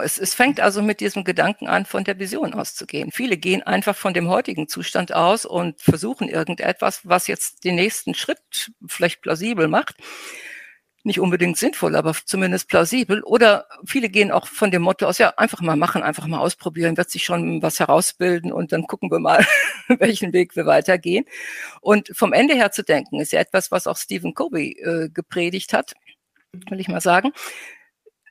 Es, es fängt also mit diesem Gedanken an, von der Vision auszugehen. Viele gehen einfach von dem heutigen Zustand aus und versuchen irgendetwas, was jetzt den nächsten Schritt vielleicht plausibel macht. Nicht unbedingt sinnvoll, aber zumindest plausibel. Oder viele gehen auch von dem Motto aus, ja, einfach mal machen, einfach mal ausprobieren, wird sich schon was herausbilden und dann gucken wir mal, welchen Weg wir weitergehen. Und vom Ende her zu denken, ist ja etwas, was auch Stephen Covey äh, gepredigt hat, will ich mal sagen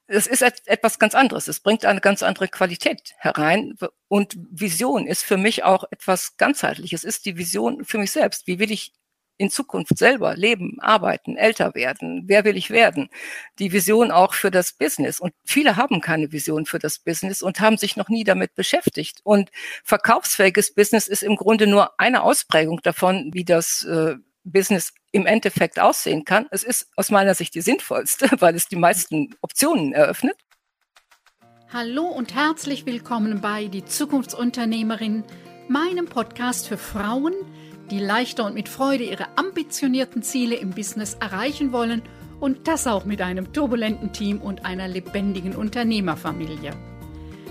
es ist etwas ganz anderes. Es bringt eine ganz andere Qualität herein. Und Vision ist für mich auch etwas ganzheitliches. Es ist die Vision für mich selbst. Wie will ich in Zukunft selber leben, arbeiten, älter werden? Wer will ich werden? Die Vision auch für das Business. Und viele haben keine Vision für das Business und haben sich noch nie damit beschäftigt. Und verkaufsfähiges Business ist im Grunde nur eine Ausprägung davon, wie das äh, Business im Endeffekt aussehen kann. Es ist aus meiner Sicht die sinnvollste, weil es die meisten Optionen eröffnet. Hallo und herzlich willkommen bei Die Zukunftsunternehmerin, meinem Podcast für Frauen, die leichter und mit Freude ihre ambitionierten Ziele im Business erreichen wollen und das auch mit einem turbulenten Team und einer lebendigen Unternehmerfamilie.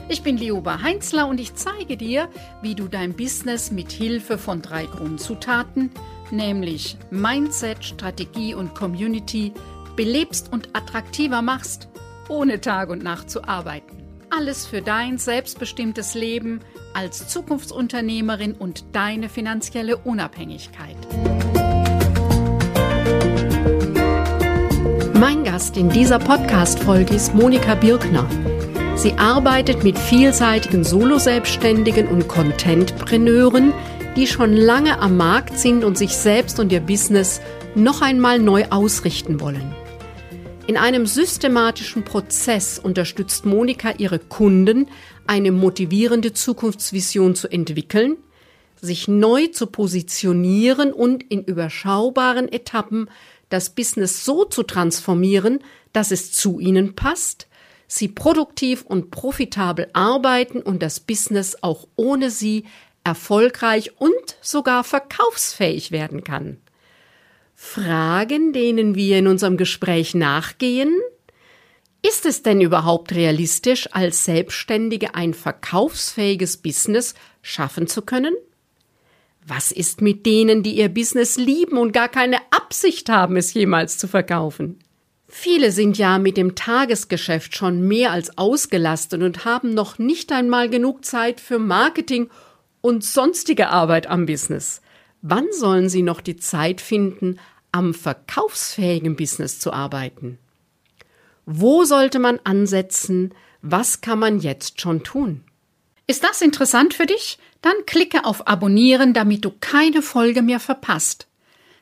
Ich bin Lioba Heinzler und ich zeige dir, wie du dein Business mit Hilfe von drei Grundzutaten – nämlich Mindset, Strategie und Community, belebst und attraktiver machst, ohne Tag und Nacht zu arbeiten. Alles für dein selbstbestimmtes Leben als Zukunftsunternehmerin und deine finanzielle Unabhängigkeit. Mein Gast in dieser Podcast-Folge ist Monika Birkner. Sie arbeitet mit vielseitigen Solo-Selbstständigen und Contentpreneuren, die schon lange am Markt sind und sich selbst und ihr Business noch einmal neu ausrichten wollen. In einem systematischen Prozess unterstützt Monika ihre Kunden, eine motivierende Zukunftsvision zu entwickeln, sich neu zu positionieren und in überschaubaren Etappen das Business so zu transformieren, dass es zu ihnen passt, sie produktiv und profitabel arbeiten und das Business auch ohne sie erfolgreich und sogar verkaufsfähig werden kann. Fragen, denen wir in unserem Gespräch nachgehen? Ist es denn überhaupt realistisch, als Selbstständige ein verkaufsfähiges Business schaffen zu können? Was ist mit denen, die ihr Business lieben und gar keine Absicht haben, es jemals zu verkaufen? Viele sind ja mit dem Tagesgeschäft schon mehr als ausgelastet und haben noch nicht einmal genug Zeit für Marketing und sonstige Arbeit am Business. Wann sollen Sie noch die Zeit finden, am verkaufsfähigen Business zu arbeiten? Wo sollte man ansetzen? Was kann man jetzt schon tun? Ist das interessant für dich? Dann klicke auf Abonnieren, damit du keine Folge mehr verpasst.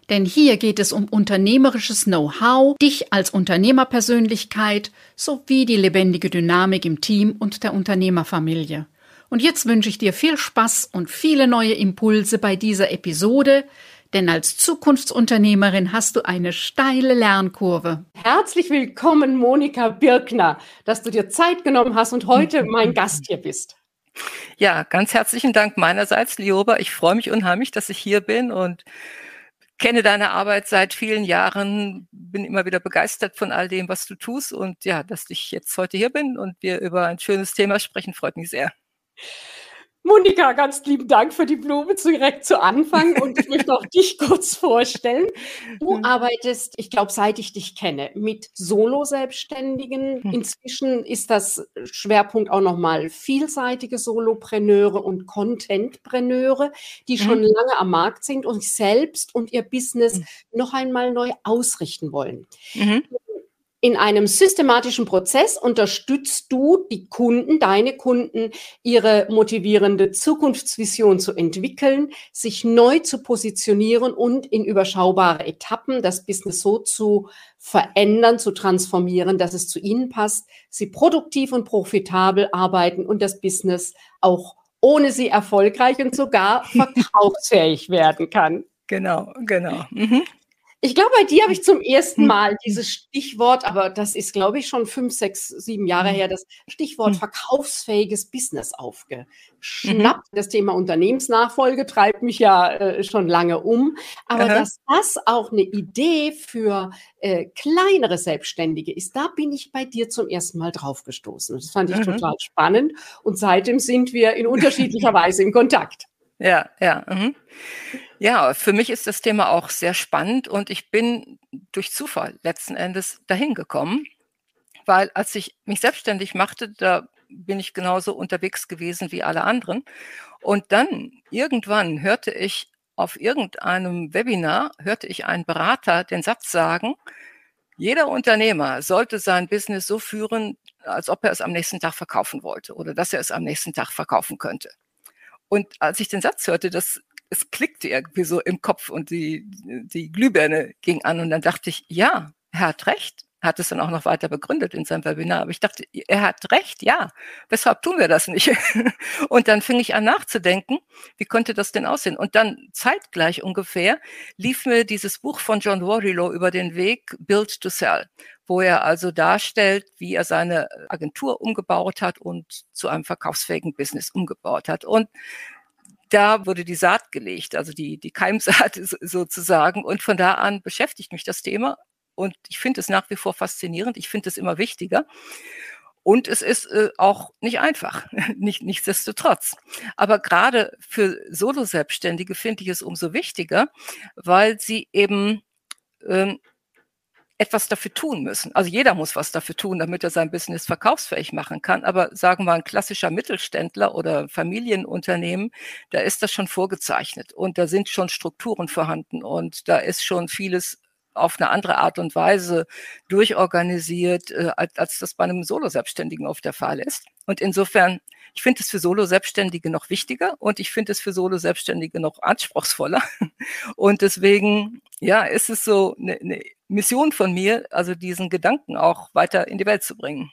Denn hier geht es um unternehmerisches Know-how, dich als Unternehmerpersönlichkeit sowie die lebendige Dynamik im Team und der Unternehmerfamilie. Und jetzt wünsche ich dir viel Spaß und viele neue Impulse bei dieser Episode, denn als Zukunftsunternehmerin hast du eine steile Lernkurve. Herzlich willkommen, Monika Birkner, dass du dir Zeit genommen hast und heute mein Gast hier bist. Ja, ganz herzlichen Dank meinerseits, Lioba. Ich freue mich unheimlich, dass ich hier bin und kenne deine Arbeit seit vielen Jahren, bin immer wieder begeistert von all dem, was du tust. Und ja, dass ich jetzt heute hier bin und wir über ein schönes Thema sprechen, freut mich sehr. Monika, ganz lieben Dank für die Blume direkt zu Anfang und ich möchte auch dich kurz vorstellen. Du mhm. arbeitest, ich glaube, seit ich dich kenne, mit Solo-Selbstständigen. Mhm. Inzwischen ist das Schwerpunkt auch nochmal vielseitige Solopreneure und Contentpreneure, die schon mhm. lange am Markt sind und sich selbst und ihr Business mhm. noch einmal neu ausrichten wollen. Mhm. In einem systematischen Prozess unterstützt du die Kunden, deine Kunden, ihre motivierende Zukunftsvision zu entwickeln, sich neu zu positionieren und in überschaubare Etappen das Business so zu verändern, zu transformieren, dass es zu ihnen passt, sie produktiv und profitabel arbeiten und das Business auch ohne sie erfolgreich und sogar verkaufsfähig werden kann. Genau, genau. Mhm. Ich glaube, bei dir habe ich zum ersten hm. Mal dieses Stichwort, aber das ist, glaube ich, schon fünf, sechs, sieben Jahre hm. her, das Stichwort hm. verkaufsfähiges Business aufgeschnappt. Mhm. Das Thema Unternehmensnachfolge treibt mich ja äh, schon lange um. Aber Aha. dass das auch eine Idee für äh, kleinere Selbstständige ist, da bin ich bei dir zum ersten Mal drauf gestoßen. Das fand ich mhm. total spannend. Und seitdem sind wir in unterschiedlicher Weise in Kontakt. Ja, ja. Mhm. Ja, für mich ist das Thema auch sehr spannend und ich bin durch Zufall letzten Endes dahin gekommen, weil als ich mich selbstständig machte, da bin ich genauso unterwegs gewesen wie alle anderen. Und dann irgendwann hörte ich auf irgendeinem Webinar, hörte ich einen Berater den Satz sagen, jeder Unternehmer sollte sein Business so führen, als ob er es am nächsten Tag verkaufen wollte oder dass er es am nächsten Tag verkaufen könnte. Und als ich den Satz hörte, das, es klickte irgendwie so im Kopf und die, die Glühbirne ging an und dann dachte ich, ja, er hat recht hat es dann auch noch weiter begründet in seinem Webinar. Aber ich dachte, er hat recht, ja. Weshalb tun wir das nicht? und dann fing ich an nachzudenken, wie könnte das denn aussehen? Und dann zeitgleich ungefähr lief mir dieses Buch von John Warrilow über den Weg Build to Sell, wo er also darstellt, wie er seine Agentur umgebaut hat und zu einem verkaufsfähigen Business umgebaut hat. Und da wurde die Saat gelegt, also die, die Keimsaat sozusagen. Und von da an beschäftigt mich das Thema und ich finde es nach wie vor faszinierend. Ich finde es immer wichtiger. Und es ist äh, auch nicht einfach, nicht, nichtsdestotrotz. Aber gerade für Solo-Selbstständige finde ich es umso wichtiger, weil sie eben ähm, etwas dafür tun müssen. Also jeder muss was dafür tun, damit er sein Business verkaufsfähig machen kann. Aber sagen wir ein klassischer Mittelständler oder Familienunternehmen, da ist das schon vorgezeichnet und da sind schon Strukturen vorhanden und da ist schon vieles auf eine andere Art und Weise durchorganisiert, äh, als, das bei einem Solo-Selbstständigen oft der Fall ist. Und insofern, ich finde es für Solo-Selbstständige noch wichtiger und ich finde es für Solo-Selbstständige noch anspruchsvoller. Und deswegen, ja, ist es so eine, eine Mission von mir, also diesen Gedanken auch weiter in die Welt zu bringen.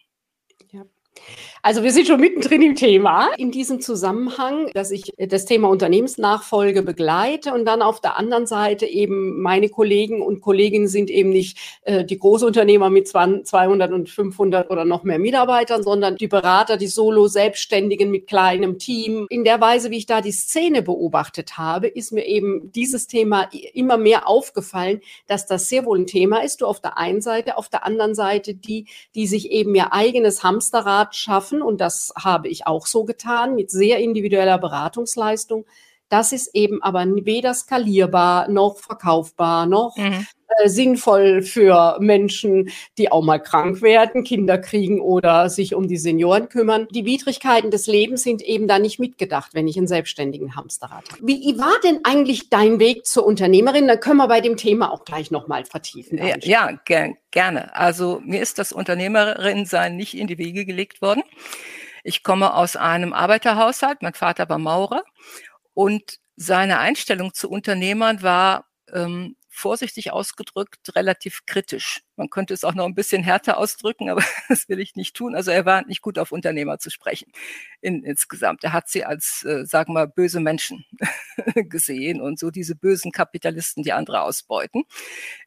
Also wir sind schon mittendrin im Thema. In diesem Zusammenhang, dass ich das Thema Unternehmensnachfolge begleite und dann auf der anderen Seite eben meine Kollegen und Kolleginnen sind eben nicht äh, die Großunternehmer mit 200 und 500 oder noch mehr Mitarbeitern, sondern die Berater, die Solo-Selbstständigen mit kleinem Team. In der Weise, wie ich da die Szene beobachtet habe, ist mir eben dieses Thema immer mehr aufgefallen, dass das sehr wohl ein Thema ist. Du auf der einen Seite, auf der anderen Seite die, die sich eben ihr eigenes Hamsterrad schaffen, und das habe ich auch so getan, mit sehr individueller Beratungsleistung. Das ist eben aber weder skalierbar noch verkaufbar noch mhm. Äh, sinnvoll für Menschen, die auch mal krank werden, Kinder kriegen oder sich um die Senioren kümmern. Die Widrigkeiten des Lebens sind eben da nicht mitgedacht, wenn ich einen selbstständigen Hamsterrad habe. Wie war denn eigentlich dein Weg zur Unternehmerin? Dann können wir bei dem Thema auch gleich nochmal vertiefen. Ja, ja ger gerne. Also mir ist das Unternehmerin-Sein nicht in die Wege gelegt worden. Ich komme aus einem Arbeiterhaushalt. Mein Vater war Maurer und seine Einstellung zu Unternehmern war ähm, vorsichtig ausgedrückt relativ kritisch. Man könnte es auch noch ein bisschen härter ausdrücken, aber das will ich nicht tun. Also er war nicht gut auf Unternehmer zu sprechen in, insgesamt. Er hat sie als, äh, sagen wir, böse Menschen gesehen und so diese bösen Kapitalisten, die andere ausbeuten.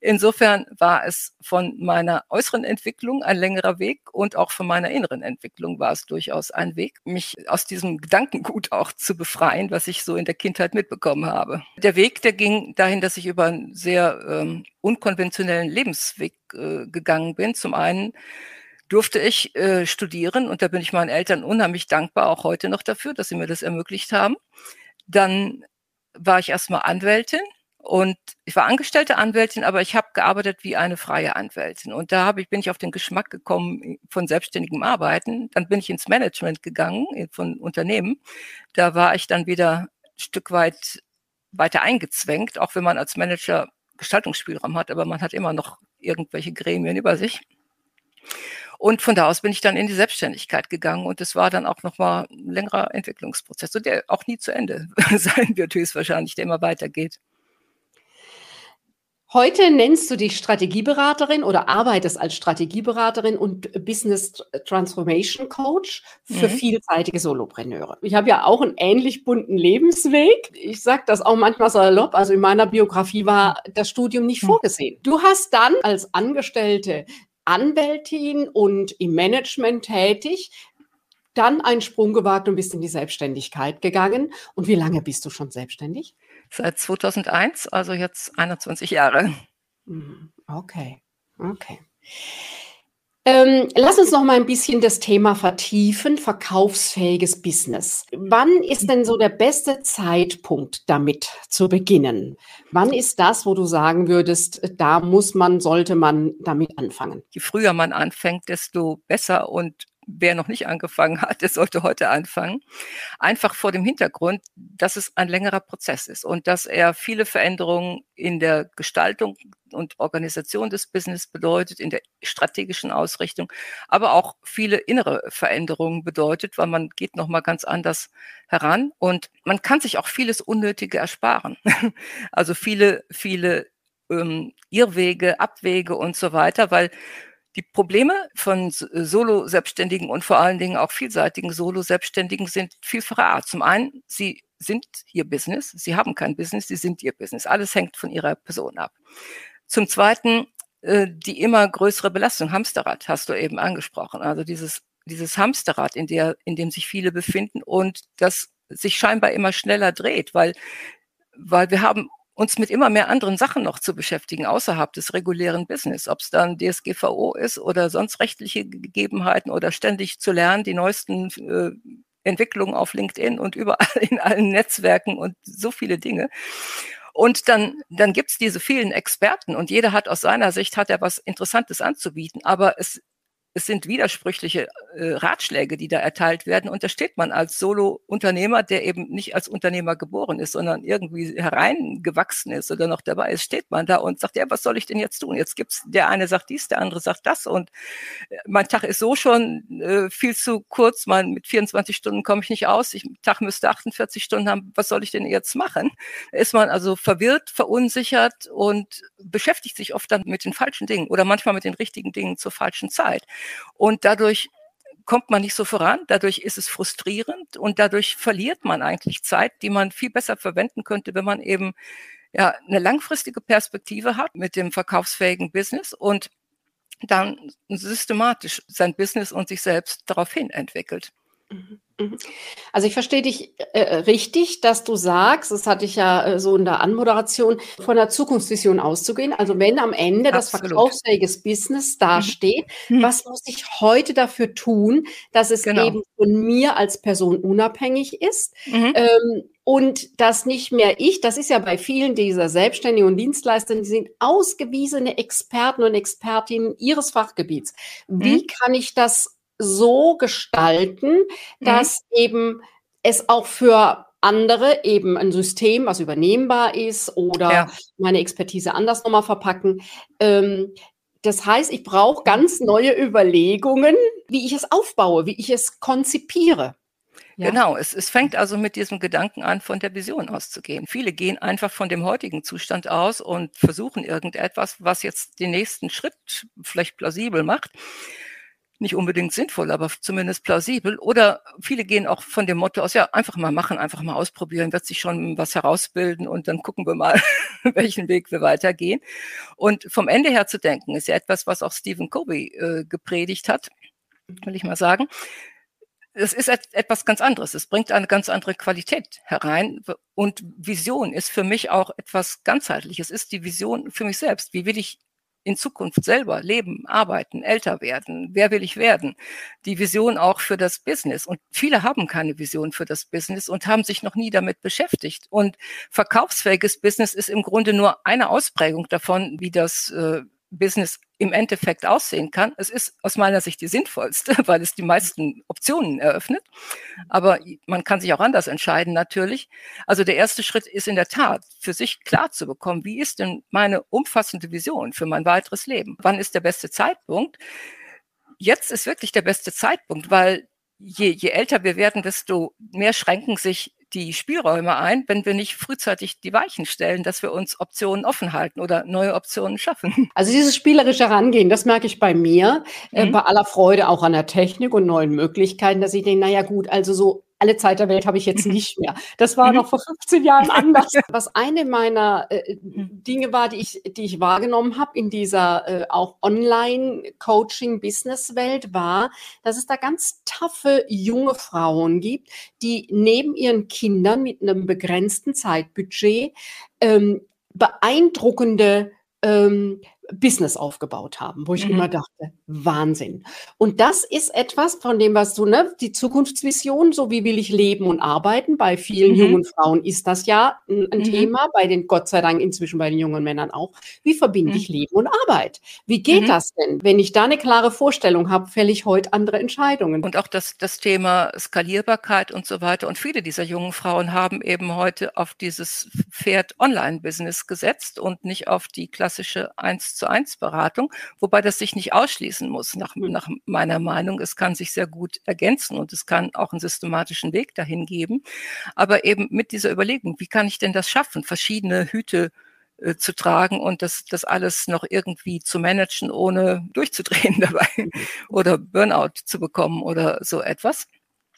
Insofern war es von meiner äußeren Entwicklung ein längerer Weg und auch von meiner inneren Entwicklung war es durchaus ein Weg, mich aus diesem Gedankengut auch zu befreien, was ich so in der Kindheit mitbekommen habe. Der Weg, der ging dahin, dass ich über einen sehr ähm, unkonventionellen Lebensweg äh, gegangen bin. Zum einen durfte ich äh, studieren und da bin ich meinen Eltern unheimlich dankbar, auch heute noch dafür, dass sie mir das ermöglicht haben. Dann war ich erstmal Anwältin und ich war angestellte Anwältin, aber ich habe gearbeitet wie eine freie Anwältin. Und da hab ich, bin ich auf den Geschmack gekommen von selbstständigem Arbeiten. Dann bin ich ins Management gegangen von Unternehmen. Da war ich dann wieder ein Stück weit weiter eingezwängt, auch wenn man als Manager Gestaltungsspielraum hat, aber man hat immer noch irgendwelche Gremien über sich. Und von da aus bin ich dann in die Selbstständigkeit gegangen und es war dann auch nochmal ein längerer Entwicklungsprozess, der auch nie zu Ende sein wird, höchstwahrscheinlich, der immer weitergeht. Heute nennst du dich Strategieberaterin oder arbeitest als Strategieberaterin und Business Transformation Coach für mhm. vielseitige Solopreneure. Ich habe ja auch einen ähnlich bunten Lebensweg. Ich sage das auch manchmal salopp. Also in meiner Biografie war das Studium nicht mhm. vorgesehen. Du hast dann als Angestellte Anwältin und im Management tätig, dann einen Sprung gewagt und bist in die Selbstständigkeit gegangen. Und wie lange bist du schon selbstständig? Seit 2001, also jetzt 21 Jahre. Mhm. Okay, okay. Ähm, lass uns noch mal ein bisschen das Thema vertiefen, verkaufsfähiges Business. Wann ist denn so der beste Zeitpunkt damit zu beginnen? Wann ist das, wo du sagen würdest, da muss man, sollte man damit anfangen? Je früher man anfängt, desto besser und wer noch nicht angefangen hat, der sollte heute anfangen. Einfach vor dem Hintergrund, dass es ein längerer Prozess ist und dass er viele Veränderungen in der Gestaltung und Organisation des Business bedeutet, in der strategischen Ausrichtung, aber auch viele innere Veränderungen bedeutet, weil man geht nochmal ganz anders heran und man kann sich auch vieles Unnötige ersparen. also viele, viele ähm, Irrwege, Abwege und so weiter, weil die Probleme von äh, Solo-Selbstständigen und vor allen Dingen auch vielseitigen Solo-Selbstständigen sind vielfacher Art. Zum einen, sie sind ihr Business, sie haben kein Business, sie sind ihr Business. Alles hängt von ihrer Person ab. Zum zweiten, äh, die immer größere Belastung, Hamsterrad, hast du eben angesprochen. Also dieses, dieses Hamsterrad, in, der, in dem sich viele befinden und das sich scheinbar immer schneller dreht, weil, weil wir haben uns mit immer mehr anderen Sachen noch zu beschäftigen, außerhalb des regulären Business, ob es dann DSGVO ist oder sonst rechtliche Gegebenheiten oder ständig zu lernen, die neuesten äh, Entwicklungen auf LinkedIn und überall in allen Netzwerken und so viele Dinge. Und dann, dann gibt's diese vielen Experten und jeder hat aus seiner Sicht hat er was Interessantes anzubieten, aber es es sind widersprüchliche äh, Ratschläge, die da erteilt werden. Und da steht man als Solo-Unternehmer, der eben nicht als Unternehmer geboren ist, sondern irgendwie hereingewachsen ist oder noch dabei ist, steht man da und sagt, ja, was soll ich denn jetzt tun? Jetzt gibt's, der eine sagt dies, der andere sagt das und äh, mein Tag ist so schon äh, viel zu kurz, mein, mit 24 Stunden komme ich nicht aus, ich, Tag müsste 48 Stunden haben, was soll ich denn jetzt machen? Ist man also verwirrt, verunsichert und beschäftigt sich oft dann mit den falschen Dingen oder manchmal mit den richtigen Dingen zur falschen Zeit. Und dadurch kommt man nicht so voran, dadurch ist es frustrierend und dadurch verliert man eigentlich Zeit, die man viel besser verwenden könnte, wenn man eben ja eine langfristige Perspektive hat mit dem verkaufsfähigen Business und dann systematisch sein Business und sich selbst daraufhin entwickelt. Mhm. Mhm. Also ich verstehe dich äh, äh, richtig, dass du sagst, das hatte ich ja äh, so in der Anmoderation, von der Zukunftsvision auszugehen. Also wenn am Ende Absolut. das verkaufsfähiges Business dasteht, mhm. was muss ich heute dafür tun, dass es genau. eben von mir als Person unabhängig ist? Mhm. Ähm, und dass nicht mehr ich, das ist ja bei vielen dieser Selbstständigen und Dienstleister, die sind ausgewiesene Experten und Expertinnen ihres Fachgebiets. Wie mhm. kann ich das so gestalten, mhm. dass mhm. eben es auch für andere eben ein System, was übernehmbar ist oder ja. meine Expertise anders nochmal verpacken. Ähm, das heißt, ich brauche ganz neue Überlegungen, wie ich es aufbaue, wie ich es konzipiere. Ja. Genau, es, es fängt also mit diesem Gedanken an, von der Vision auszugehen. Viele gehen einfach von dem heutigen Zustand aus und versuchen irgendetwas, was jetzt den nächsten Schritt vielleicht plausibel macht nicht unbedingt sinnvoll, aber zumindest plausibel. Oder viele gehen auch von dem Motto aus, ja, einfach mal machen, einfach mal ausprobieren, wird sich schon was herausbilden und dann gucken wir mal, welchen Weg wir weitergehen. Und vom Ende her zu denken, ist ja etwas, was auch Stephen Covey äh, gepredigt hat, will ich mal sagen. Es ist etwas ganz anderes. Es bringt eine ganz andere Qualität herein. Und Vision ist für mich auch etwas ganzheitliches. Es ist die Vision für mich selbst. Wie will ich in Zukunft selber leben, arbeiten, älter werden? Wer will ich werden? Die Vision auch für das Business. Und viele haben keine Vision für das Business und haben sich noch nie damit beschäftigt. Und verkaufsfähiges Business ist im Grunde nur eine Ausprägung davon, wie das äh, Business im Endeffekt aussehen kann. Es ist aus meiner Sicht die sinnvollste, weil es die meisten Optionen eröffnet. Aber man kann sich auch anders entscheiden, natürlich. Also der erste Schritt ist in der Tat, für sich klar zu bekommen, wie ist denn meine umfassende Vision für mein weiteres Leben? Wann ist der beste Zeitpunkt? Jetzt ist wirklich der beste Zeitpunkt, weil je, je älter wir werden, desto mehr schränken sich die Spielräume ein, wenn wir nicht frühzeitig die Weichen stellen, dass wir uns Optionen offen halten oder neue Optionen schaffen. Also dieses spielerische Herangehen, das merke ich bei mir, äh, mhm. äh, bei aller Freude auch an der Technik und neuen Möglichkeiten, dass ich denke, naja gut, also so alle Zeit der Welt habe ich jetzt nicht mehr. Das war noch vor 15 Jahren anders. Was eine meiner äh, Dinge war, die ich, die ich wahrgenommen habe in dieser äh, auch Online-Coaching-Business-Welt, war, dass es da ganz taffe junge Frauen gibt, die neben ihren Kindern mit einem begrenzten Zeitbudget ähm, beeindruckende ähm, Business aufgebaut haben, wo ich mhm. immer dachte, Wahnsinn. Und das ist etwas von dem, was du, ne, die Zukunftsvision, so wie will ich leben und arbeiten. Bei vielen mhm. jungen Frauen ist das ja ein, ein mhm. Thema, bei den, Gott sei Dank inzwischen bei den jungen Männern auch. Wie verbinde mhm. ich Leben und Arbeit? Wie geht mhm. das denn? Wenn ich da eine klare Vorstellung habe, fälle ich heute andere Entscheidungen. Und auch das, das Thema Skalierbarkeit und so weiter. Und viele dieser jungen Frauen haben eben heute auf dieses Pferd Online-Business gesetzt und nicht auf die klassische 1 zu eins Beratung, wobei das sich nicht ausschließen muss, nach, hm. nach meiner Meinung. Es kann sich sehr gut ergänzen und es kann auch einen systematischen Weg dahin geben. Aber eben mit dieser Überlegung, wie kann ich denn das schaffen, verschiedene Hüte äh, zu tragen und das, das alles noch irgendwie zu managen, ohne durchzudrehen dabei mhm. oder Burnout zu bekommen oder so etwas.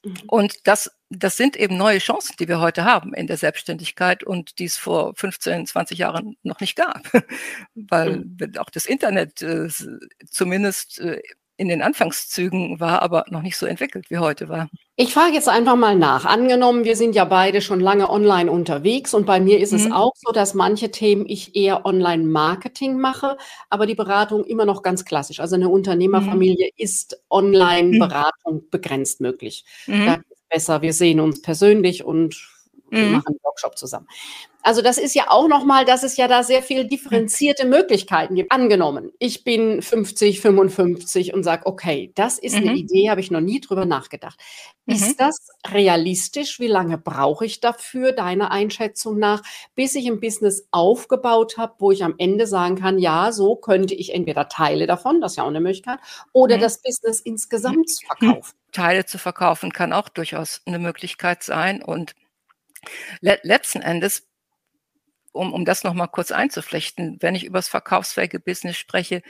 Mhm. Und das, das sind eben neue Chancen, die wir heute haben in der Selbstständigkeit und die es vor 15, 20 Jahren noch nicht gab, weil auch das Internet äh, zumindest äh, in den Anfangszügen war, aber noch nicht so entwickelt wie heute war. Ich frage jetzt einfach mal nach. Angenommen, wir sind ja beide schon lange online unterwegs und bei mir ist mhm. es auch so, dass manche Themen ich eher Online-Marketing mache, aber die Beratung immer noch ganz klassisch. Also eine Unternehmerfamilie mhm. ist Online-Beratung mhm. begrenzt möglich. Mhm. Da ist besser, wir sehen uns persönlich und mhm. machen einen Workshop zusammen. Also das ist ja auch nochmal, dass es ja da sehr viel differenzierte Möglichkeiten gibt. Angenommen, ich bin 50, 55 und sage, okay, das ist mhm. eine Idee, habe ich noch nie drüber nachgedacht. Mhm. Ist das realistisch? Wie lange brauche ich dafür, deiner Einschätzung nach, bis ich ein Business aufgebaut habe, wo ich am Ende sagen kann, ja, so könnte ich entweder Teile davon, das ist ja auch eine Möglichkeit, oder mhm. das Business insgesamt verkaufen? Teile zu verkaufen kann auch durchaus eine Möglichkeit sein und le letzten Endes um, um das nochmal kurz einzuflechten, wenn ich über das verkaufsfähige Business spreche,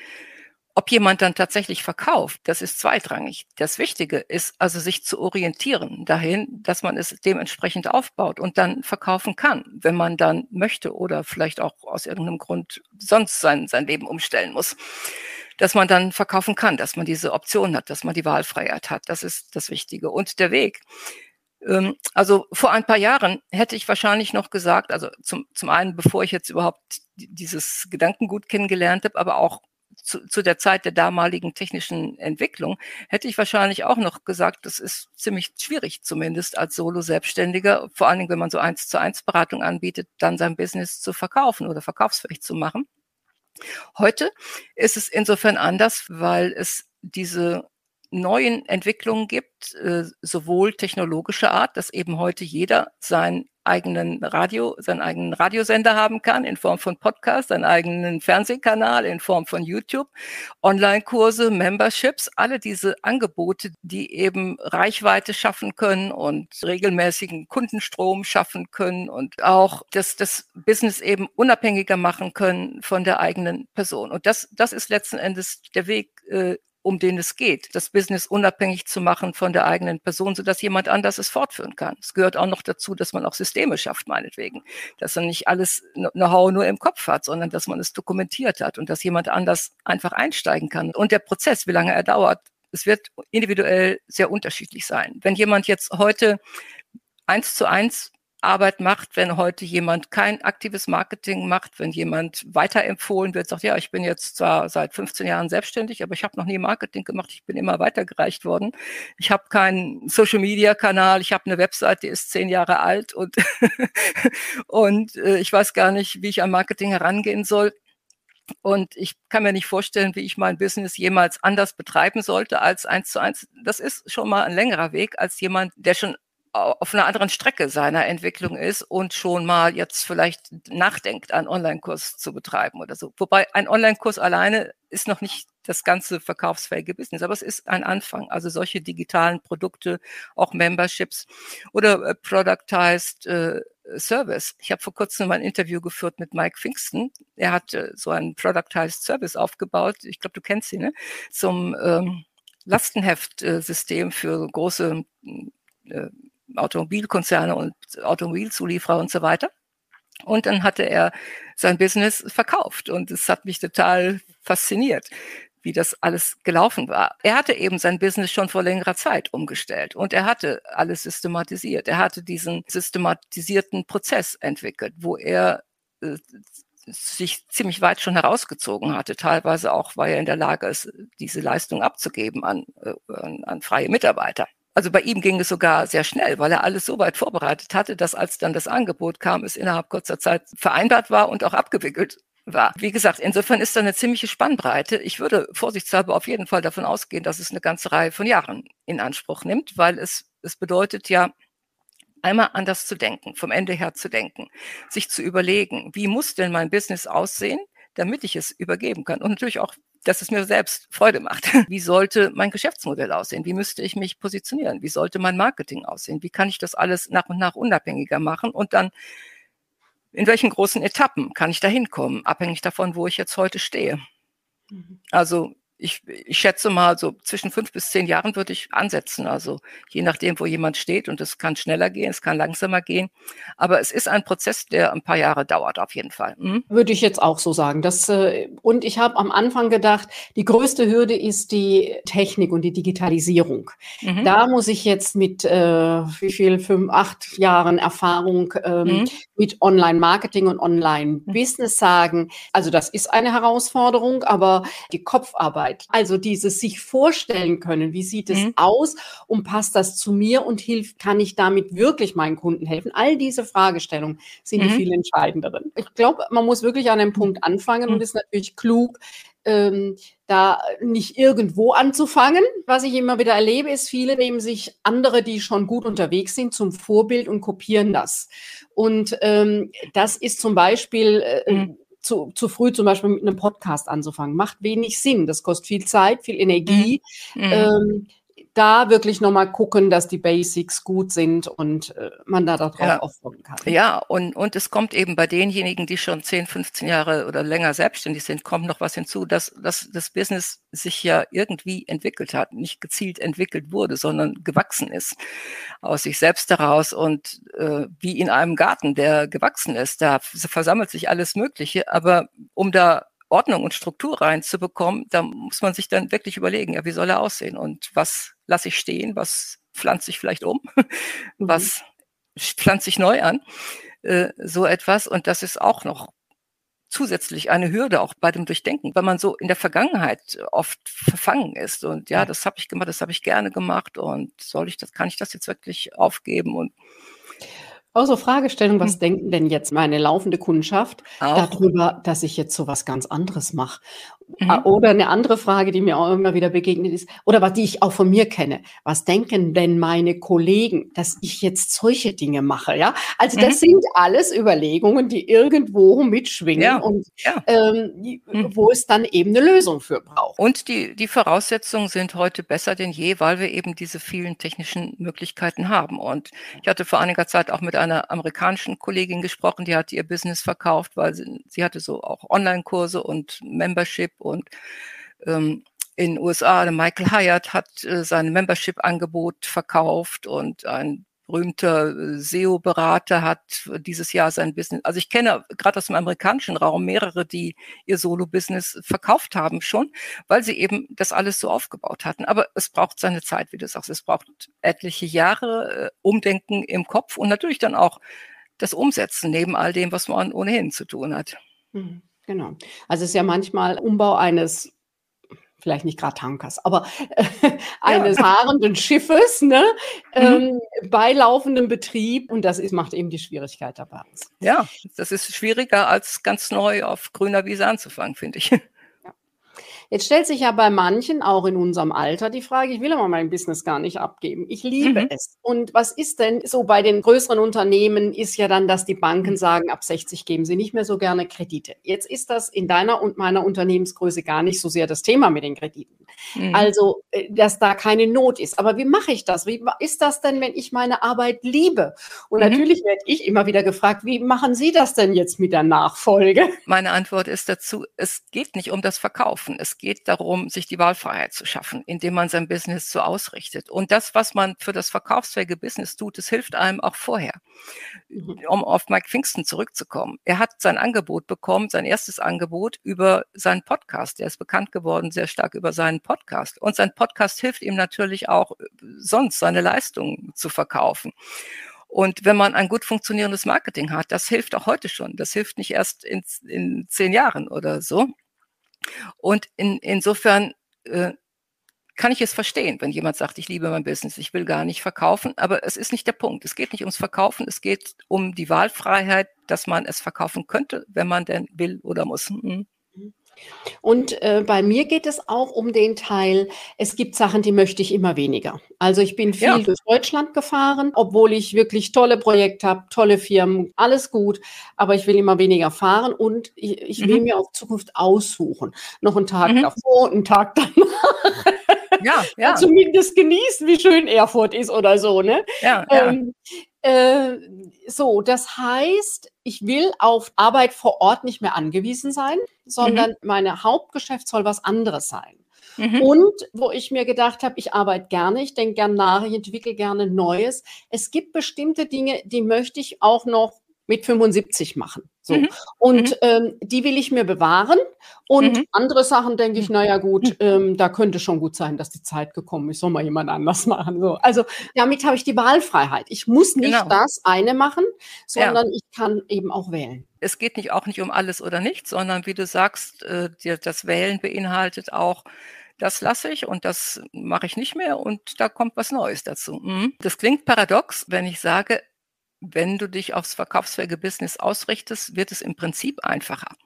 ob jemand dann tatsächlich verkauft, das ist zweitrangig. Das Wichtige ist also, sich zu orientieren dahin, dass man es dementsprechend aufbaut und dann verkaufen kann, wenn man dann möchte oder vielleicht auch aus irgendeinem Grund sonst sein, sein Leben umstellen muss. Dass man dann verkaufen kann, dass man diese Option hat, dass man die Wahlfreiheit hat. Das ist das Wichtige. Und der Weg. Ähm, also vor ein paar Jahren hätte ich wahrscheinlich noch gesagt, also zum, zum einen, bevor ich jetzt überhaupt dieses Gedankengut kennengelernt habe, aber auch zu, zu der Zeit der damaligen technischen Entwicklung, hätte ich wahrscheinlich auch noch gesagt, das ist ziemlich schwierig, zumindest als Solo-Selbstständiger, vor allen Dingen, wenn man so eins zu eins Beratung anbietet, dann sein Business zu verkaufen oder verkaufsfähig zu machen. Heute ist es insofern anders, weil es diese neuen Entwicklungen gibt, äh, sowohl technologischer Art, dass eben heute jeder seinen eigenen Radio, seinen eigenen Radiosender haben kann in Form von Podcast, seinen eigenen Fernsehkanal in Form von YouTube, Online-Kurse, Memberships, alle diese Angebote, die eben Reichweite schaffen können und regelmäßigen Kundenstrom schaffen können und auch das, das Business eben unabhängiger machen können von der eigenen Person. Und das, das ist letzten Endes der Weg, äh, um den es geht, das Business unabhängig zu machen von der eigenen Person, sodass jemand anders es fortführen kann. Es gehört auch noch dazu, dass man auch Systeme schafft, meinetwegen. Dass man nicht alles Know-how nur im Kopf hat, sondern dass man es dokumentiert hat und dass jemand anders einfach einsteigen kann. Und der Prozess, wie lange er dauert, es wird individuell sehr unterschiedlich sein. Wenn jemand jetzt heute eins zu eins Arbeit macht, wenn heute jemand kein aktives Marketing macht, wenn jemand weiterempfohlen wird, sagt, ja, ich bin jetzt zwar seit 15 Jahren selbstständig, aber ich habe noch nie Marketing gemacht, ich bin immer weitergereicht worden. Ich habe keinen Social-Media-Kanal, ich habe eine Website, die ist zehn Jahre alt und, und äh, ich weiß gar nicht, wie ich an Marketing herangehen soll. Und ich kann mir nicht vorstellen, wie ich mein Business jemals anders betreiben sollte als eins zu eins. Das ist schon mal ein längerer Weg als jemand, der schon auf einer anderen Strecke seiner Entwicklung ist und schon mal jetzt vielleicht nachdenkt, einen Online-Kurs zu betreiben oder so. Wobei ein Online-Kurs alleine ist noch nicht das ganze verkaufsfähige Business, aber es ist ein Anfang. Also solche digitalen Produkte, auch Memberships oder äh, Productized äh, Service. Ich habe vor kurzem ein Interview geführt mit Mike Pfingsten. Er hat äh, so einen Productized Service aufgebaut. Ich glaube, du kennst ihn, ne? Zum ähm, Lastenheftsystem für große äh, Automobilkonzerne und Automobilzulieferer und so weiter. Und dann hatte er sein Business verkauft und es hat mich total fasziniert, wie das alles gelaufen war. Er hatte eben sein Business schon vor längerer Zeit umgestellt und er hatte alles systematisiert. Er hatte diesen systematisierten Prozess entwickelt, wo er äh, sich ziemlich weit schon herausgezogen hatte, teilweise auch, weil er in der Lage ist, diese Leistung abzugeben an, äh, an freie Mitarbeiter. Also bei ihm ging es sogar sehr schnell, weil er alles so weit vorbereitet hatte, dass als dann das Angebot kam, es innerhalb kurzer Zeit vereinbart war und auch abgewickelt war. Wie gesagt, insofern ist da eine ziemliche Spannbreite. Ich würde vorsichtshalber auf jeden Fall davon ausgehen, dass es eine ganze Reihe von Jahren in Anspruch nimmt, weil es, es bedeutet ja, einmal anders zu denken, vom Ende her zu denken, sich zu überlegen, wie muss denn mein Business aussehen, damit ich es übergeben kann und natürlich auch dass es mir selbst Freude macht. Wie sollte mein Geschäftsmodell aussehen? Wie müsste ich mich positionieren? Wie sollte mein Marketing aussehen? Wie kann ich das alles nach und nach unabhängiger machen? Und dann, in welchen großen Etappen kann ich da hinkommen? Abhängig davon, wo ich jetzt heute stehe. Mhm. Also ich, ich schätze mal, so zwischen fünf bis zehn Jahren würde ich ansetzen. Also je nachdem, wo jemand steht. Und es kann schneller gehen, es kann langsamer gehen. Aber es ist ein Prozess, der ein paar Jahre dauert, auf jeden Fall. Mhm. Würde ich jetzt auch so sagen. Das, äh, und ich habe am Anfang gedacht, die größte Hürde ist die Technik und die Digitalisierung. Mhm. Da muss ich jetzt mit äh, wie viel, fünf, acht Jahren Erfahrung ähm, mhm. mit Online-Marketing und Online-Business sagen. Also das ist eine Herausforderung, aber die Kopfarbeit Arbeit. Also dieses sich vorstellen können, wie sieht es mhm. aus und passt das zu mir und hilft, kann ich damit wirklich meinen Kunden helfen? All diese Fragestellungen sind mhm. die viel entscheidenderen. Ich glaube, man muss wirklich an einem Punkt anfangen mhm. und ist natürlich klug, ähm, da nicht irgendwo anzufangen. Was ich immer wieder erlebe, ist, viele nehmen sich andere, die schon gut unterwegs sind, zum Vorbild und kopieren das. Und ähm, das ist zum Beispiel äh, mhm zu, zu früh zum Beispiel mit einem Podcast anzufangen. Macht wenig Sinn. Das kostet viel Zeit, viel Energie. Mhm. Ähm, da wirklich nochmal gucken, dass die Basics gut sind und äh, man da darauf ja. aufbauen kann. Ja, und, und es kommt eben bei denjenigen, die schon 10, 15 Jahre oder länger selbstständig sind, kommt noch was hinzu, dass, dass das Business sich ja irgendwie entwickelt hat, nicht gezielt entwickelt wurde, sondern gewachsen ist aus sich selbst heraus und äh, wie in einem Garten, der gewachsen ist. Da versammelt sich alles Mögliche, aber um da Ordnung und Struktur reinzubekommen, da muss man sich dann wirklich überlegen, ja, wie soll er aussehen und was lasse ich stehen, was pflanze ich vielleicht um, mhm. was pflanze ich neu an, äh, so etwas. Und das ist auch noch zusätzlich eine Hürde auch bei dem Durchdenken, weil man so in der Vergangenheit oft verfangen ist und ja, das habe ich gemacht, das habe ich gerne gemacht und soll ich das, kann ich das jetzt wirklich aufgeben und so Fragestellung, was hm. denken denn jetzt meine laufende Kundschaft auch. darüber, dass ich jetzt so was ganz anderes mache? Mhm. Ah, oder eine andere Frage, die mir auch immer wieder begegnet ist, oder was die ich auch von mir kenne. Was denken denn meine Kollegen, dass ich jetzt solche Dinge mache? Ja, also das mhm. sind alles Überlegungen, die irgendwo mitschwingen ja. und ja. Ähm, mhm. wo es dann eben eine Lösung für braucht. Und die, die Voraussetzungen sind heute besser denn je, weil wir eben diese vielen technischen Möglichkeiten haben. Und ich hatte vor einiger Zeit auch mit einer amerikanischen Kollegin gesprochen, die hat ihr Business verkauft, weil sie, sie hatte so auch Online-Kurse und Membership und ähm, in den USA, Michael Hyatt hat äh, sein Membership-Angebot verkauft und ein berühmter äh, SEO-Berater hat dieses Jahr sein Business. Also ich kenne gerade aus dem amerikanischen Raum mehrere, die ihr Solo-Business verkauft haben schon, weil sie eben das alles so aufgebaut hatten. Aber es braucht seine Zeit, wie du sagst. Es braucht etliche Jahre äh, Umdenken im Kopf und natürlich dann auch das Umsetzen neben all dem, was man ohnehin zu tun hat. Mhm. Genau. Also es ist ja manchmal Umbau eines vielleicht nicht gerade Tankers, aber äh, eines ja. fahrenden Schiffes, ne, mhm. ähm, bei laufendem Betrieb. Und das ist, macht eben die Schwierigkeit dabei. Ja, das ist schwieriger als ganz neu auf grüner Wiese anzufangen, finde ich. Jetzt stellt sich ja bei manchen, auch in unserem Alter, die Frage, ich will aber mein Business gar nicht abgeben. Ich liebe mhm. es. Und was ist denn so bei den größeren Unternehmen, ist ja dann, dass die Banken mhm. sagen, ab 60 geben sie nicht mehr so gerne Kredite. Jetzt ist das in deiner und meiner Unternehmensgröße gar nicht so sehr das Thema mit den Krediten. Mhm. Also, äh, dass da keine Not ist. Aber wie mache ich das? Wie ist das denn, wenn ich meine Arbeit liebe? Und mhm. natürlich werde ich immer wieder gefragt, wie machen Sie das denn jetzt mit der Nachfolge? Meine Antwort ist dazu, es geht nicht um das Verkaufen. Es geht darum, sich die Wahlfreiheit zu schaffen, indem man sein Business so ausrichtet. Und das, was man für das verkaufsfähige Business tut, das hilft einem auch vorher. Mhm. Um auf Mike Pfingsten zurückzukommen. Er hat sein Angebot bekommen, sein erstes Angebot über seinen Podcast. Er ist bekannt geworden sehr stark über seinen Podcast. Und sein Podcast hilft ihm natürlich auch sonst seine Leistungen zu verkaufen. Und wenn man ein gut funktionierendes Marketing hat, das hilft auch heute schon. Das hilft nicht erst in, in zehn Jahren oder so. Und in, insofern äh, kann ich es verstehen, wenn jemand sagt, ich liebe mein Business, ich will gar nicht verkaufen, aber es ist nicht der Punkt. Es geht nicht ums Verkaufen, es geht um die Wahlfreiheit, dass man es verkaufen könnte, wenn man denn will oder muss. Mhm. Und äh, bei mir geht es auch um den Teil, es gibt Sachen, die möchte ich immer weniger. Also ich bin viel ja. durch Deutschland gefahren, obwohl ich wirklich tolle Projekte habe, tolle Firmen, alles gut, aber ich will immer weniger fahren und ich, ich will mhm. mir auch Zukunft aussuchen. Noch einen Tag mhm. davor, einen Tag danach. Ja, ja. Zumindest genießen, wie schön Erfurt ist oder so, ne? Ja, ja. Ähm, äh, so, das heißt, ich will auf Arbeit vor Ort nicht mehr angewiesen sein, sondern mhm. meine Hauptgeschäft soll was anderes sein. Mhm. Und wo ich mir gedacht habe, ich arbeite gerne, ich denke gerne nach, ich entwickle gerne Neues. Es gibt bestimmte Dinge, die möchte ich auch noch mit 75 machen. So. Mhm. Und mhm. ähm, die will ich mir bewahren. Und mhm. andere Sachen denke ich, naja gut, mhm. ähm, da könnte schon gut sein, dass die Zeit gekommen ist, soll mal jemand anders machen. So. Also damit habe ich die Wahlfreiheit. Ich muss nicht genau. das eine machen, sondern ja. ich kann eben auch wählen. Es geht nicht auch nicht um alles oder nichts, sondern wie du sagst, äh, das Wählen beinhaltet auch das lasse ich und das mache ich nicht mehr und da kommt was Neues dazu. Mhm. Das klingt paradox, wenn ich sage, wenn du dich aufs verkaufsfähige Business ausrichtest, wird es im Prinzip einfacher.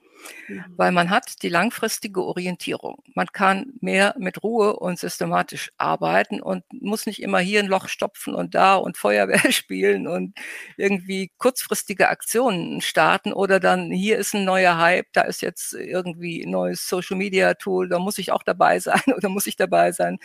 Mhm. Weil man hat die langfristige Orientierung. Man kann mehr mit Ruhe und systematisch arbeiten und muss nicht immer hier ein Loch stopfen und da und Feuerwehr spielen und irgendwie kurzfristige Aktionen starten oder dann hier ist ein neuer Hype, da ist jetzt irgendwie ein neues Social Media Tool, da muss ich auch dabei sein oder muss ich dabei sein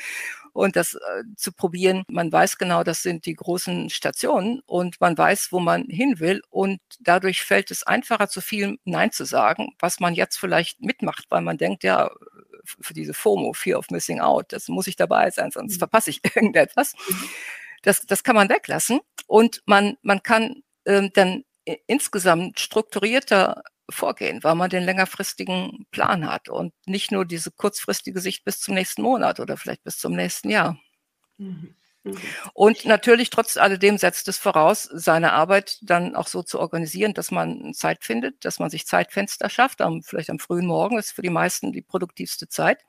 und das äh, zu probieren. Man weiß genau, das sind die großen Stationen und man weiß, wo man hin will und dadurch fällt es einfacher, zu viel Nein zu sagen, was man jetzt vielleicht mitmacht, weil man denkt, ja, für diese FOMO, Fear of Missing Out, das muss ich dabei sein, sonst mhm. verpasse ich irgendetwas. Mhm. Das, das kann man weglassen und man, man kann ähm, dann insgesamt strukturierter vorgehen, weil man den längerfristigen Plan hat und nicht nur diese kurzfristige Sicht bis zum nächsten Monat oder vielleicht bis zum nächsten Jahr. Mhm. Mhm. Und natürlich trotz alledem setzt es voraus, seine Arbeit dann auch so zu organisieren, dass man Zeit findet, dass man sich Zeitfenster schafft. Am, vielleicht am frühen Morgen ist für die meisten die produktivste Zeit.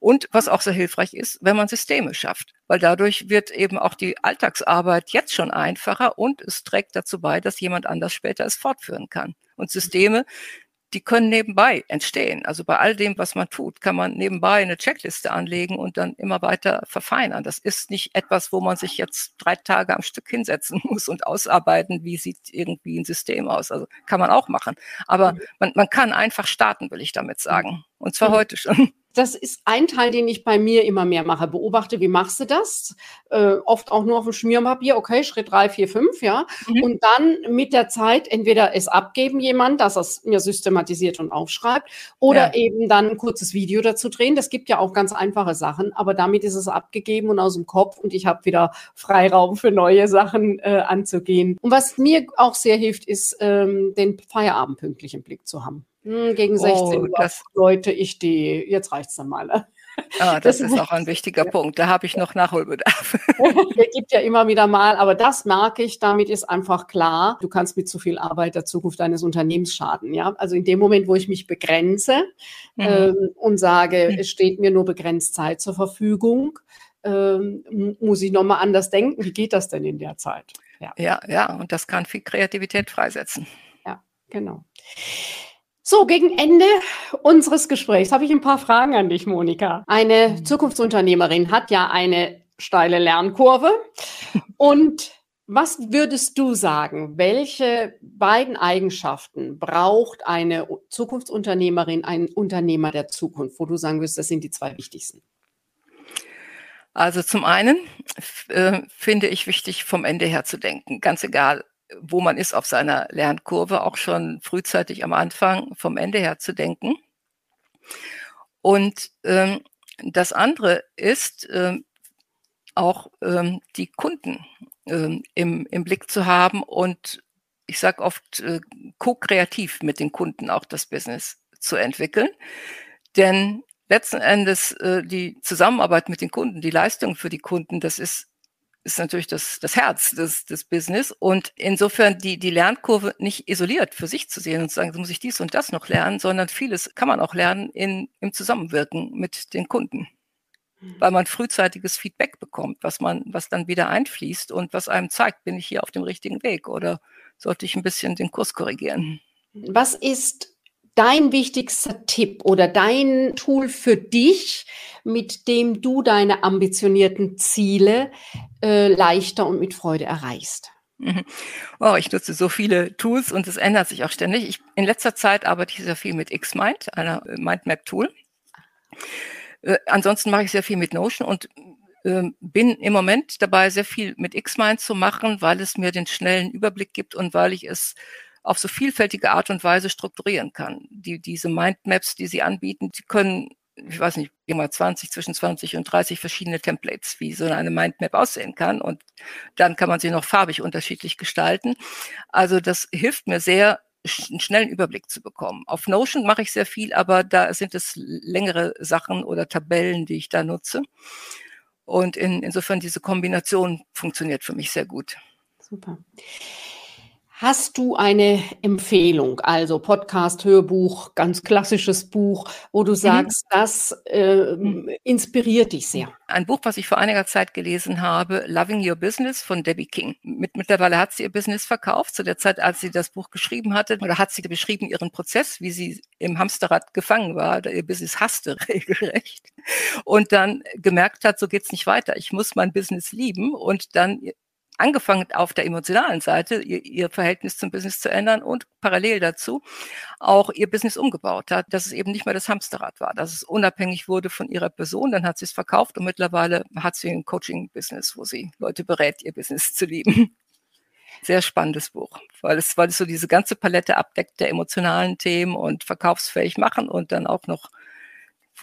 Und was auch sehr hilfreich ist, wenn man Systeme schafft, weil dadurch wird eben auch die Alltagsarbeit jetzt schon einfacher und es trägt dazu bei, dass jemand anders später es fortführen kann. Und Systeme, die können nebenbei entstehen. Also bei all dem, was man tut, kann man nebenbei eine Checkliste anlegen und dann immer weiter verfeinern. Das ist nicht etwas, wo man sich jetzt drei Tage am Stück hinsetzen muss und ausarbeiten, wie sieht irgendwie ein System aus. Also kann man auch machen. Aber mhm. man, man kann einfach starten, will ich damit sagen. Und zwar mhm. heute schon das ist ein Teil, den ich bei mir immer mehr mache. Beobachte, wie machst du das? Äh, oft auch nur auf dem Schmierpapier, okay, Schritt drei, vier, fünf, ja. Mhm. Und dann mit der Zeit entweder es abgeben jemand, dass es mir systematisiert und aufschreibt, oder ja. eben dann ein kurzes Video dazu drehen. Das gibt ja auch ganz einfache Sachen, aber damit ist es abgegeben und aus dem Kopf und ich habe wieder Freiraum für neue Sachen äh, anzugehen. Und was mir auch sehr hilft, ist, ähm, den Feierabend pünktlich im Blick zu haben. Hm, gegen 16 oh, Uhr das, Leute, ich die, jetzt reicht's dann mal. Ah, das, das ist auch ein wichtiger ja. Punkt. Da habe ich noch Nachholbedarf. Es gibt ja immer wieder mal, aber das merke ich, damit ist einfach klar, du kannst mit zu viel Arbeit der Zukunft deines Unternehmens schaden. Ja? Also in dem Moment, wo ich mich begrenze mhm. ähm, und sage, mhm. es steht mir nur begrenzt Zeit zur Verfügung, ähm, muss ich nochmal anders denken. Wie geht das denn in der Zeit? Ja. ja, ja, und das kann viel Kreativität freisetzen. Ja, genau. So, gegen Ende unseres Gesprächs habe ich ein paar Fragen an dich, Monika. Eine mhm. Zukunftsunternehmerin hat ja eine steile Lernkurve. Und was würdest du sagen? Welche beiden Eigenschaften braucht eine Zukunftsunternehmerin, ein Unternehmer der Zukunft, wo du sagen wirst, das sind die zwei wichtigsten? Also zum einen äh, finde ich wichtig, vom Ende her zu denken. Ganz egal, wo man ist auf seiner Lernkurve, auch schon frühzeitig am Anfang vom Ende her zu denken. Und ähm, das andere ist ähm, auch ähm, die Kunden ähm, im, im Blick zu haben und ich sage oft äh, ko-kreativ mit den Kunden auch das Business zu entwickeln. Denn letzten Endes äh, die Zusammenarbeit mit den Kunden, die Leistung für die Kunden, das ist ist natürlich das, das Herz des, des Business. Und insofern die, die Lernkurve nicht isoliert für sich zu sehen und zu sagen, so muss ich dies und das noch lernen, sondern vieles kann man auch lernen in, im Zusammenwirken mit den Kunden. Mhm. Weil man frühzeitiges Feedback bekommt, was man, was dann wieder einfließt und was einem zeigt, bin ich hier auf dem richtigen Weg oder sollte ich ein bisschen den Kurs korrigieren. Was ist dein wichtigster Tipp oder dein Tool für dich, mit dem du deine ambitionierten Ziele äh, leichter und mit Freude erreichst? Mhm. Oh, ich nutze so viele Tools und es ändert sich auch ständig. Ich, in letzter Zeit arbeite ich sehr viel mit Xmind, einer äh, Mindmap-Tool. Äh, ansonsten mache ich sehr viel mit Notion und äh, bin im Moment dabei, sehr viel mit Xmind zu machen, weil es mir den schnellen Überblick gibt und weil ich es auf so vielfältige Art und Weise strukturieren kann. Die, diese Mindmaps, die sie anbieten, die können, ich weiß nicht, immer 20, zwischen 20 und 30 verschiedene Templates, wie so eine Mindmap aussehen kann. Und dann kann man sie noch farbig unterschiedlich gestalten. Also das hilft mir sehr, einen schnellen Überblick zu bekommen. Auf Notion mache ich sehr viel, aber da sind es längere Sachen oder Tabellen, die ich da nutze. Und in, insofern diese Kombination funktioniert für mich sehr gut. Super. Hast du eine Empfehlung, also Podcast, Hörbuch, ganz klassisches Buch, wo du mhm. sagst, das äh, inspiriert dich sehr? Ein Buch, was ich vor einiger Zeit gelesen habe, Loving Your Business von Debbie King. Mit, mittlerweile hat sie ihr Business verkauft. Zu der Zeit, als sie das Buch geschrieben hatte, oder hat sie beschrieben ihren Prozess, wie sie im Hamsterrad gefangen war, da ihr Business hasste regelrecht und dann gemerkt hat, so geht's nicht weiter. Ich muss mein Business lieben und dann angefangen auf der emotionalen Seite ihr, ihr Verhältnis zum Business zu ändern und parallel dazu auch ihr Business umgebaut hat, dass es eben nicht mehr das Hamsterrad war, dass es unabhängig wurde von ihrer Person. Dann hat sie es verkauft und mittlerweile hat sie ein Coaching-Business, wo sie Leute berät, ihr Business zu lieben. Sehr spannendes Buch, weil es, weil es so diese ganze Palette abdeckt der emotionalen Themen und verkaufsfähig machen und dann auch noch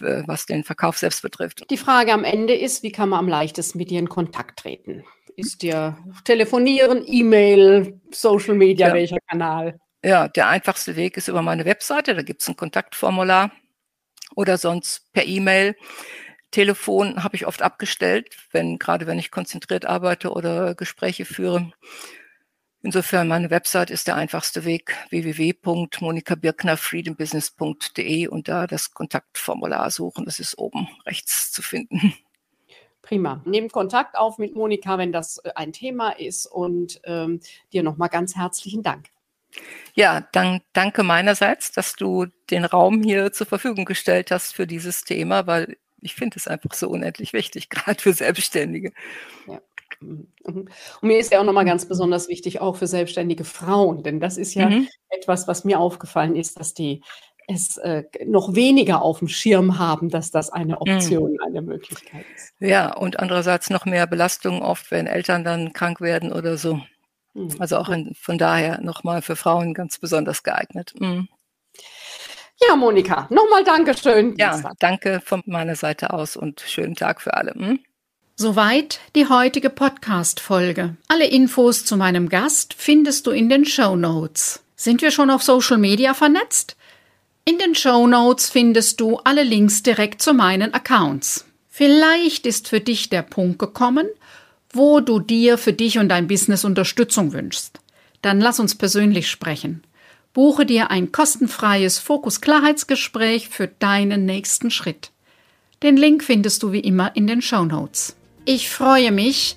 äh, was den Verkauf selbst betrifft. Die Frage am Ende ist, wie kann man am leichtesten mit dir in Kontakt treten? Ist dir telefonieren, E-Mail, Social Media, ja. welcher Kanal? Ja, der einfachste Weg ist über meine Webseite, da gibt es ein Kontaktformular oder sonst per E-Mail. Telefon habe ich oft abgestellt, wenn gerade wenn ich konzentriert arbeite oder Gespräche führe. Insofern meine Website ist der einfachste Weg www.monikabirknerfreedombusiness.de und da das Kontaktformular suchen. Das ist oben rechts zu finden. Prima. Nehmt Kontakt auf mit Monika, wenn das äh, ein Thema ist und ähm, dir nochmal ganz herzlichen Dank. Ja, dann danke meinerseits, dass du den Raum hier zur Verfügung gestellt hast für dieses Thema, weil ich finde es einfach so unendlich wichtig, gerade für Selbstständige. Ja. Mhm. Und mir ist ja auch nochmal ganz besonders wichtig, auch für selbstständige Frauen, denn das ist ja mhm. etwas, was mir aufgefallen ist, dass die es äh, noch weniger auf dem Schirm haben, dass das eine mhm. Option, mhm. eine Möglichkeit ist. Ja, und andererseits noch mehr Belastung oft, wenn Eltern dann krank werden oder so. Mhm. Also auch in, von daher nochmal für Frauen ganz besonders geeignet. Mhm. Ja, Monika, nochmal Dankeschön. Ja, danke von meiner Seite aus und schönen Tag für alle. Mhm. Soweit die heutige Podcast-Folge. Alle Infos zu meinem Gast findest du in den Show Notes. Sind wir schon auf Social Media vernetzt? In den Show Notes findest du alle Links direkt zu meinen Accounts. Vielleicht ist für dich der Punkt gekommen, wo du dir für dich und dein Business Unterstützung wünschst. Dann lass uns persönlich sprechen. Buche dir ein kostenfreies Fokus-Klarheitsgespräch für deinen nächsten Schritt. Den Link findest du wie immer in den Show Notes. Ich freue mich,